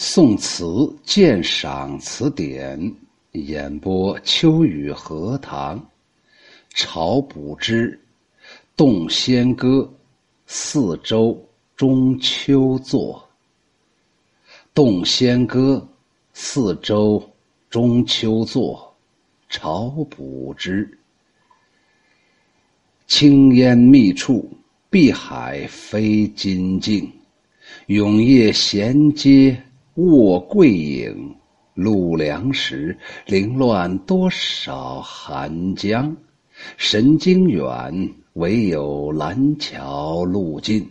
宋词鉴赏词典演播：秋雨荷塘，朝补之《洞仙歌》四周中秋作。《洞仙歌》四周中秋作，朝补之。青烟密处，碧海飞金镜，永夜闲阶。卧桂影，露凉时，凌乱多少寒江。神经远，唯有蓝桥路近。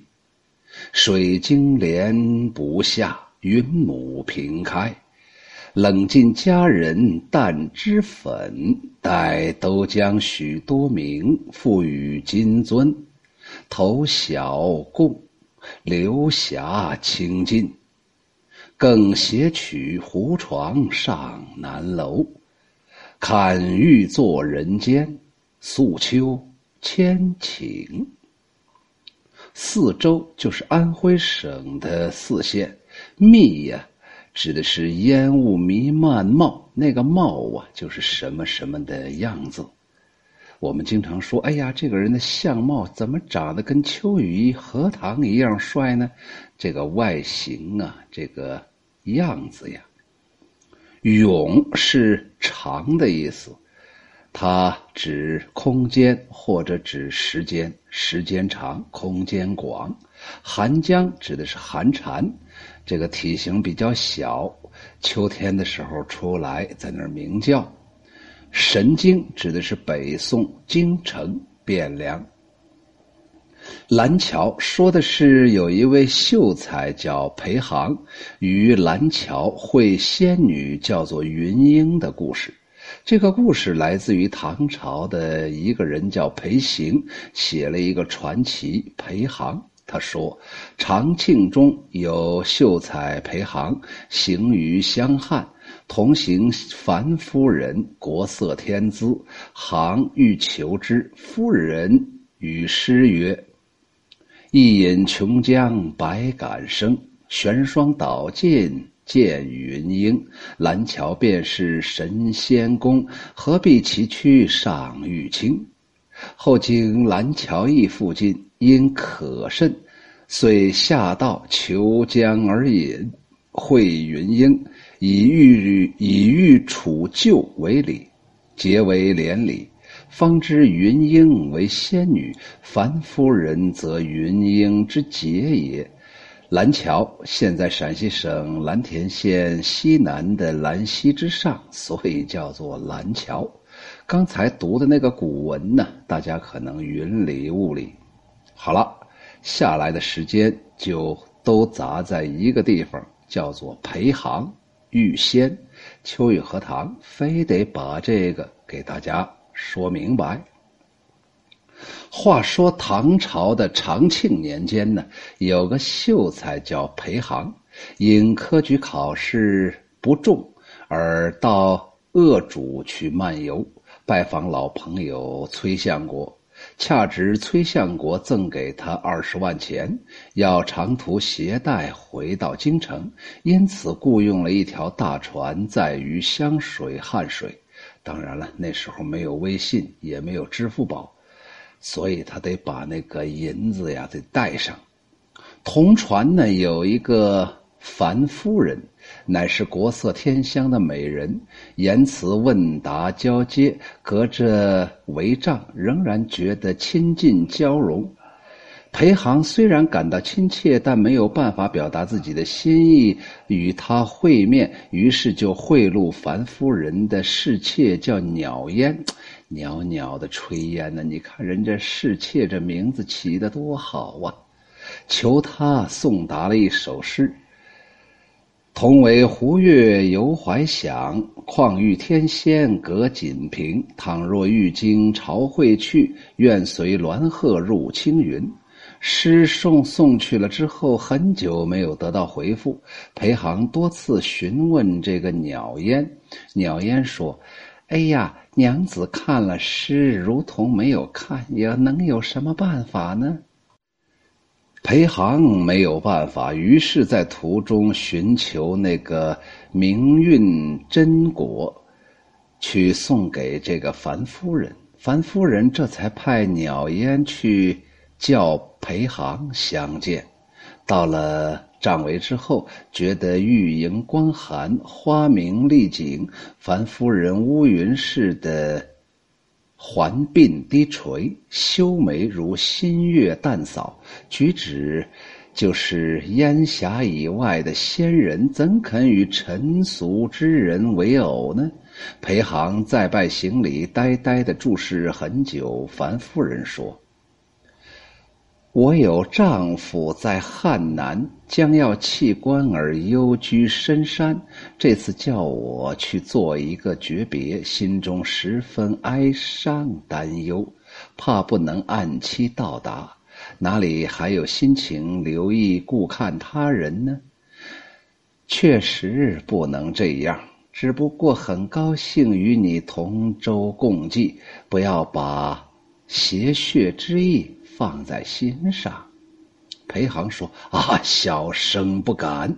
水晶帘不下，云母平开。冷尽佳人淡脂粉，待都将许多名赋予金樽。投小供，流霞清尽。更携取胡床上南楼，看欲作人间，宿秋千顷。四周就是安徽省的四县，密呀，指的是烟雾弥漫冒，那个冒啊，就是什么什么的样子。我们经常说，哎呀，这个人的相貌怎么长得跟秋雨荷塘一样帅呢？这个外形啊，这个。样子呀，永是长的意思，它指空间或者指时间，时间长，空间广。寒江指的是寒蝉，这个体型比较小，秋天的时候出来在那儿鸣叫。神经指的是北宋京城汴梁。蓝桥说的是有一位秀才叫裴航，与蓝桥会仙女叫做云英的故事。这个故事来自于唐朝的一个人叫裴行，写了一个传奇《裴航》。他说，长庆中有秀才裴航，行于湘汉，同行樊夫人，国色天姿。行欲求之，夫人与诗曰。一饮琼浆百感生，玄霜倒尽见云英。蓝桥便是神仙宫，何必崎岖上玉清？后经蓝桥驿附近，因渴甚，遂下道求江而饮。会云英，以玉以玉楚旧为礼，结为连理。方知云英为仙女，樊夫人则云英之姐也。蓝桥现在陕西省蓝田县西南的兰溪之上，所以叫做蓝桥。刚才读的那个古文呢，大家可能云里雾里。好了，下来的时间就都砸在一个地方，叫做裴行玉仙秋雨荷塘，非得把这个给大家。说明白。话说唐朝的长庆年间呢，有个秀才叫裴行，因科举考试不中，而到鄂主去漫游，拜访老朋友崔相国。恰值崔相国赠给他二十万钱，要长途携带回到京城，因此雇用了一条大船，载于湘水汉水。当然了，那时候没有微信，也没有支付宝，所以他得把那个银子呀得带上。同船呢有一个樊夫人，乃是国色天香的美人，言辞问答交接，隔着帷帐，仍然觉得亲近交融。裴航虽然感到亲切，但没有办法表达自己的心意与他会面，于是就贿赂樊夫人的侍妾，叫袅烟，袅袅的炊烟呢。你看人家侍妾这名字起的多好啊！求他送达了一首诗：“同为胡月游怀想，况遇天仙隔锦屏。倘若欲经朝会去，愿随鸾鹤入青云。”诗送送去了之后，很久没有得到回复。裴航多次询问这个鸟烟，鸟烟说：“哎呀，娘子看了诗，如同没有看，也能有什么办法呢？”裴航没有办法，于是，在途中寻求那个明运真果，去送给这个樊夫人。樊夫人这才派鸟烟去叫裴航相见。到了帐围之后，觉得玉莹光寒，花明丽景。樊夫人乌云似的环鬓低垂，修眉如新月淡扫，举止就是烟霞以外的仙人，怎肯与尘俗之人为偶呢？裴行再拜行礼，呆呆的注视很久。樊夫人说：“我有丈夫在汉南，将要弃官而幽居深山。这次叫我去做一个诀别，心中十分哀伤担忧，怕不能按期到达，哪里还有心情留意顾看他人呢？确实不能这样。”只不过很高兴与你同舟共济，不要把邪血之意放在心上。裴航说：“啊，小生不敢。”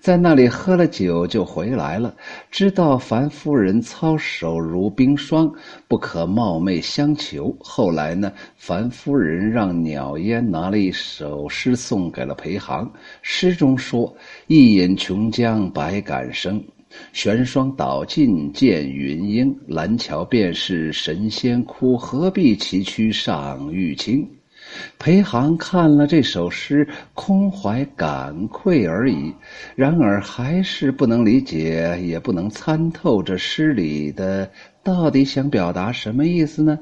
在那里喝了酒就回来了。知道樊夫人操守如冰霜，不可冒昧相求。后来呢，樊夫人让鸟烟拿了一首诗送给了裴航，诗中说：“一饮琼浆百感生。”玄霜倒尽见云英，蓝桥便是神仙窟，何必崎岖上玉清？裴航看了这首诗，空怀感愧而已。然而还是不能理解，也不能参透这诗里的到底想表达什么意思呢？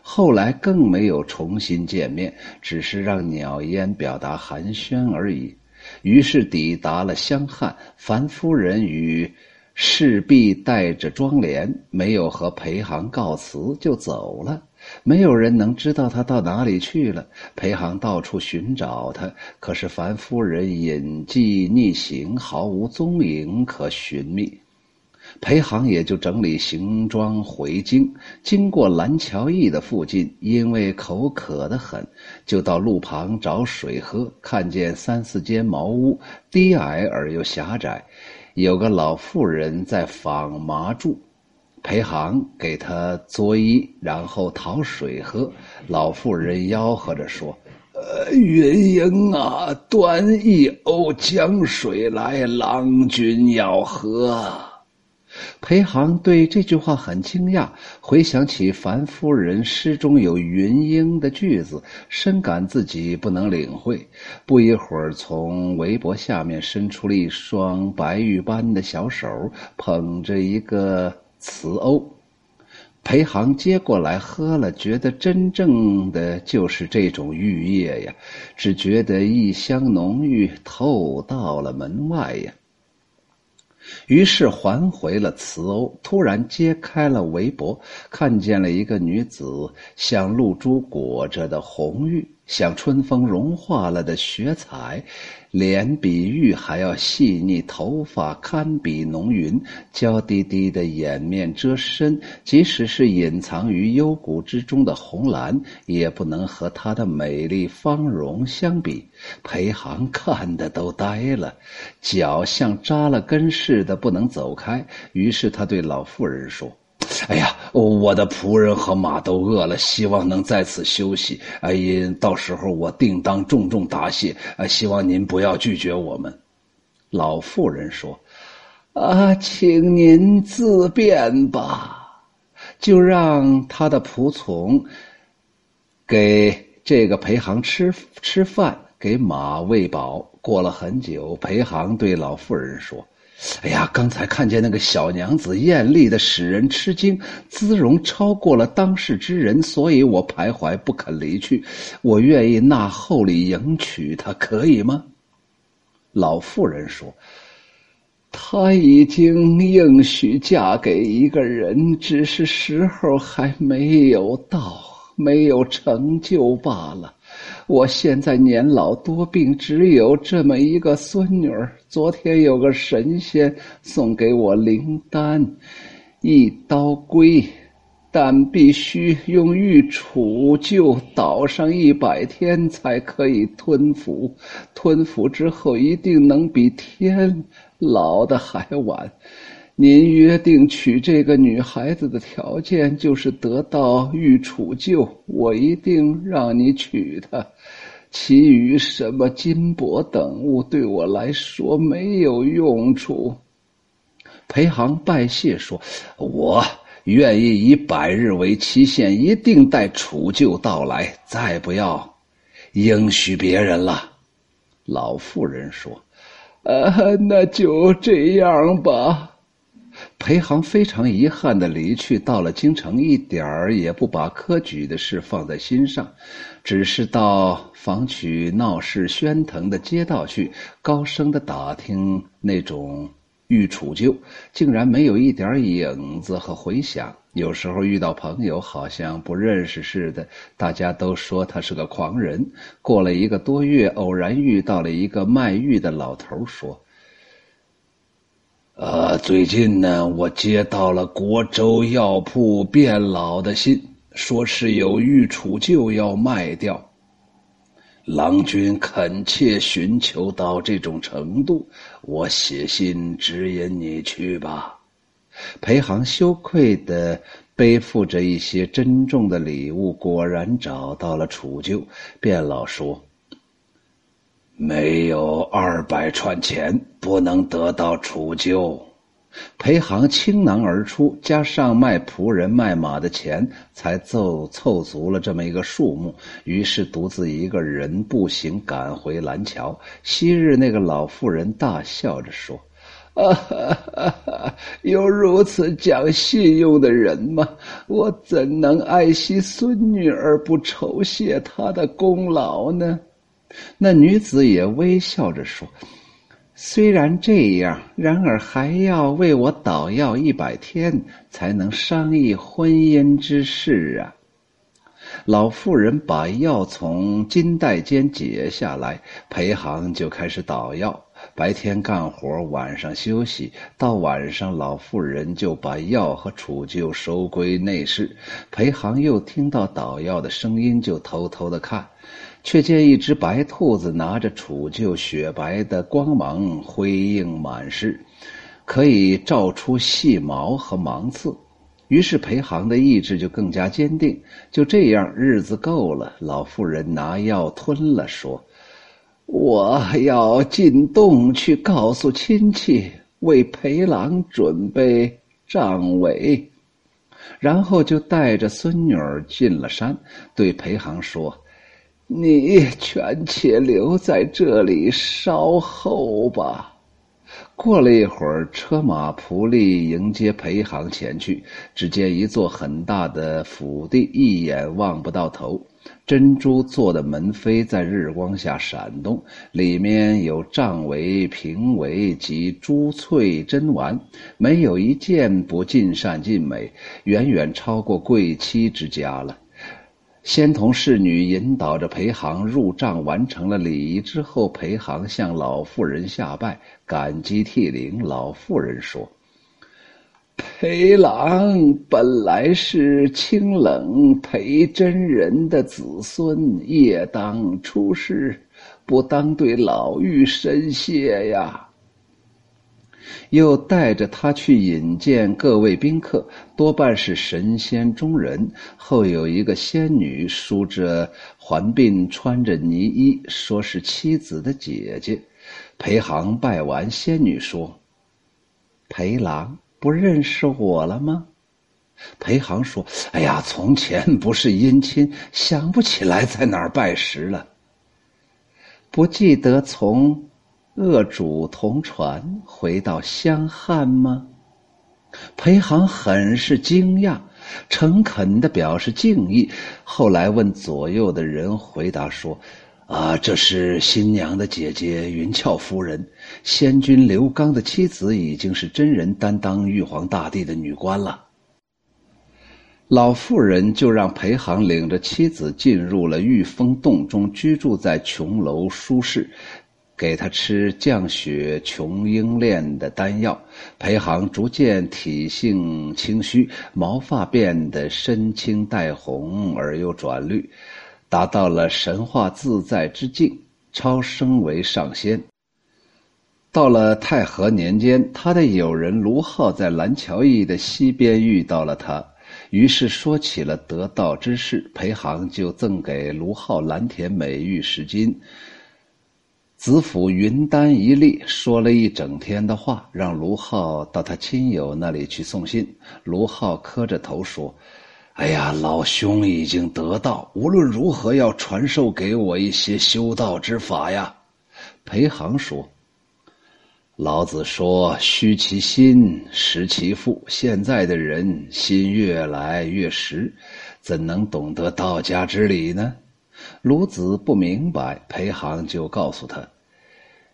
后来更没有重新见面，只是让鸟烟表达寒暄而已。于是抵达了湘汉，樊夫人与侍婢带着妆奁，没有和裴航告辞就走了。没有人能知道他到哪里去了。裴航到处寻找他，可是樊夫人隐迹逆行，毫无踪影可寻觅。裴航也就整理行装回京，经过蓝桥驿的附近，因为口渴得很，就到路旁找水喝。看见三四间茅屋，低矮而又狭窄，有个老妇人在纺麻柱。裴航给他作揖，然后讨水喝。老妇人吆喝着说：“呃，云英啊，端一瓯江水来，郎君要喝。”裴航对这句话很惊讶，回想起樊夫人诗中有“云英”的句子，深感自己不能领会。不一会儿，从围脖下面伸出了一双白玉般的小手，捧着一个瓷瓯。裴航接过来喝了，觉得真正的就是这种玉液呀，只觉得异香浓郁，透到了门外呀。于是还回了瓷瓯，突然揭开了围脖，看见了一个女子，像露珠裹着的红玉，像春风融化了的雪彩。脸比玉还要细腻，头发堪比浓云，娇滴滴的掩面遮身，即使是隐藏于幽谷之中的红蓝，也不能和她的美丽芳容相比。裴航看的都呆了，脚像扎了根似的不能走开。于是他对老妇人说。哎呀，我的仆人和马都饿了，希望能在此休息。哎，到时候我定当重重答谢。啊，希望您不要拒绝我们。老妇人说：“啊，请您自便吧。”就让他的仆从给这个裴航吃吃饭，给马喂饱。过了很久，裴航对老妇人说。哎呀，刚才看见那个小娘子艳丽的使人吃惊，姿容超过了当世之人，所以我徘徊不肯离去。我愿意纳厚礼迎娶她，可以吗？老妇人说：“她已经应许嫁给一个人，只是时候还没有到，没有成就罢了。”我现在年老多病，只有这么一个孙女儿。昨天有个神仙送给我灵丹，一刀归，但必须用玉杵就捣上一百天才可以吞服。吞服之后，一定能比天老的还晚。您约定娶这个女孩子的条件就是得到玉杵臼，我一定让你娶她。其余什么金帛等物，对我来说没有用处。裴航拜谢说：“我。”愿意以百日为期限，一定待楚舅到来，再不要应许别人了。老妇人说：“呃，那就这样吧。”裴航非常遗憾的离去，到了京城，一点儿也不把科举的事放在心上，只是到访取闹市喧腾的街道去，高声的打听那种。欲处救，竟然没有一点影子和回响。有时候遇到朋友，好像不认识似的，大家都说他是个狂人。过了一个多月，偶然遇到了一个卖玉的老头，说：“呃，最近呢，我接到了国州药铺卞老的信，说是有玉杵臼要卖掉。”郎君恳切寻求到这种程度，我写信指引你去吧。裴航羞愧的背负着一些珍重的礼物，果然找到了楚旧。卞老说：“没有二百串钱，不能得到楚旧。”裴航倾囊而出，加上卖仆人卖马的钱，才凑凑足了这么一个数目。于是独自一个人步行赶回蓝桥。昔日那个老妇人大笑着说：“啊，有如此讲信用的人吗？我怎能爱惜孙女而不酬谢她的功劳呢？”那女子也微笑着说。虽然这样，然而还要为我捣药一百天，才能商议婚姻之事啊！老妇人把药从金带间解下来，裴航就开始捣药。白天干活，晚上休息。到晚上，老妇人就把药和杵臼收归内室。裴航又听到捣药的声音，就偷偷的看。却见一只白兔子拿着杵臼，雪白的光芒辉映满室，可以照出细毛和芒刺。于是裴航的意志就更加坚定。就这样，日子够了，老妇人拿药吞了，说：“我要进洞去告诉亲戚，为裴郎准备葬尾。”然后就带着孙女儿进了山，对裴航说。你权且留在这里稍后吧。过了一会儿，车马仆隶迎接裴航前去。只见一座很大的府邸，一眼望不到头。珍珠做的门扉在日光下闪动，里面有帐帷、屏帷及珠翠珍玩，没有一件不尽善尽美，远远超过贵妻之家了。先同侍女引导着裴航入帐，完成了礼仪之后，裴航向老妇人下拜，感激涕零。老妇人说：“裴郎本来是清冷裴真人的子孙，夜当出世，不当对老妪深谢呀。”又带着他去引荐各位宾客，多半是神仙中人。后有一个仙女梳着环鬓，穿着呢衣，说是妻子的姐姐。裴航拜完，仙女说：“裴郎不认识我了吗？”裴航说：“哎呀，从前不是姻亲，想不起来在哪儿拜师了。不记得从。”恶主同船回到湘汉吗？裴航很是惊讶，诚恳的表示敬意。后来问左右的人，回答说：“啊，这是新娘的姐姐云俏夫人，仙君刘刚的妻子，已经是真人担当玉皇大帝的女官了。”老妇人就让裴航领着妻子进入了玉峰洞中，居住在琼楼舒适。给他吃降血琼英炼的丹药，裴航逐渐体性清虚，毛发变得深青带红而又转绿，达到了神话自在之境，超升为上仙。到了太和年间，他的友人卢浩在蓝桥驿的西边遇到了他，于是说起了得道之事，裴航就赠给卢浩蓝田美玉十斤。子府云丹一粒，说了一整天的话，让卢浩到他亲友那里去送信。卢浩磕着头说：“哎呀，老兄已经得道，无论如何要传授给我一些修道之法呀。”裴航说：“老子说，虚其心，实其腹。现在的人心越来越实，怎能懂得道家之理呢？”卢子不明白，裴航就告诉他。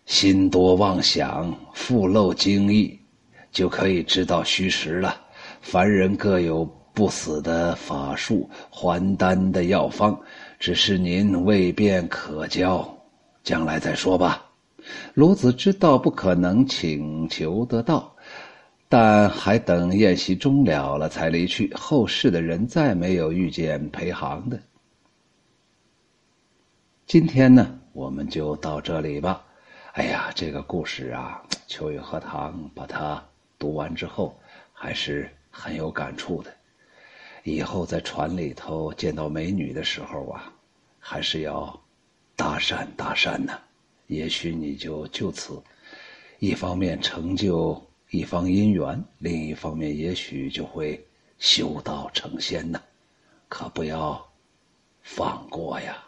心多妄想，腹漏精意，就可以知道虚实了。凡人各有不死的法术，还丹的药方，只是您未便可教，将来再说吧。卢子知道不可能请求得到，但还等宴席终了了才离去。后世的人再没有遇见裴航的。今天呢，我们就到这里吧。哎呀，这个故事啊，秋雨荷塘把它读完之后，还是很有感触的。以后在船里头见到美女的时候啊，还是要搭讪搭讪呢。也许你就就此，一方面成就一方姻缘，另一方面也许就会修道成仙呢。可不要放过呀。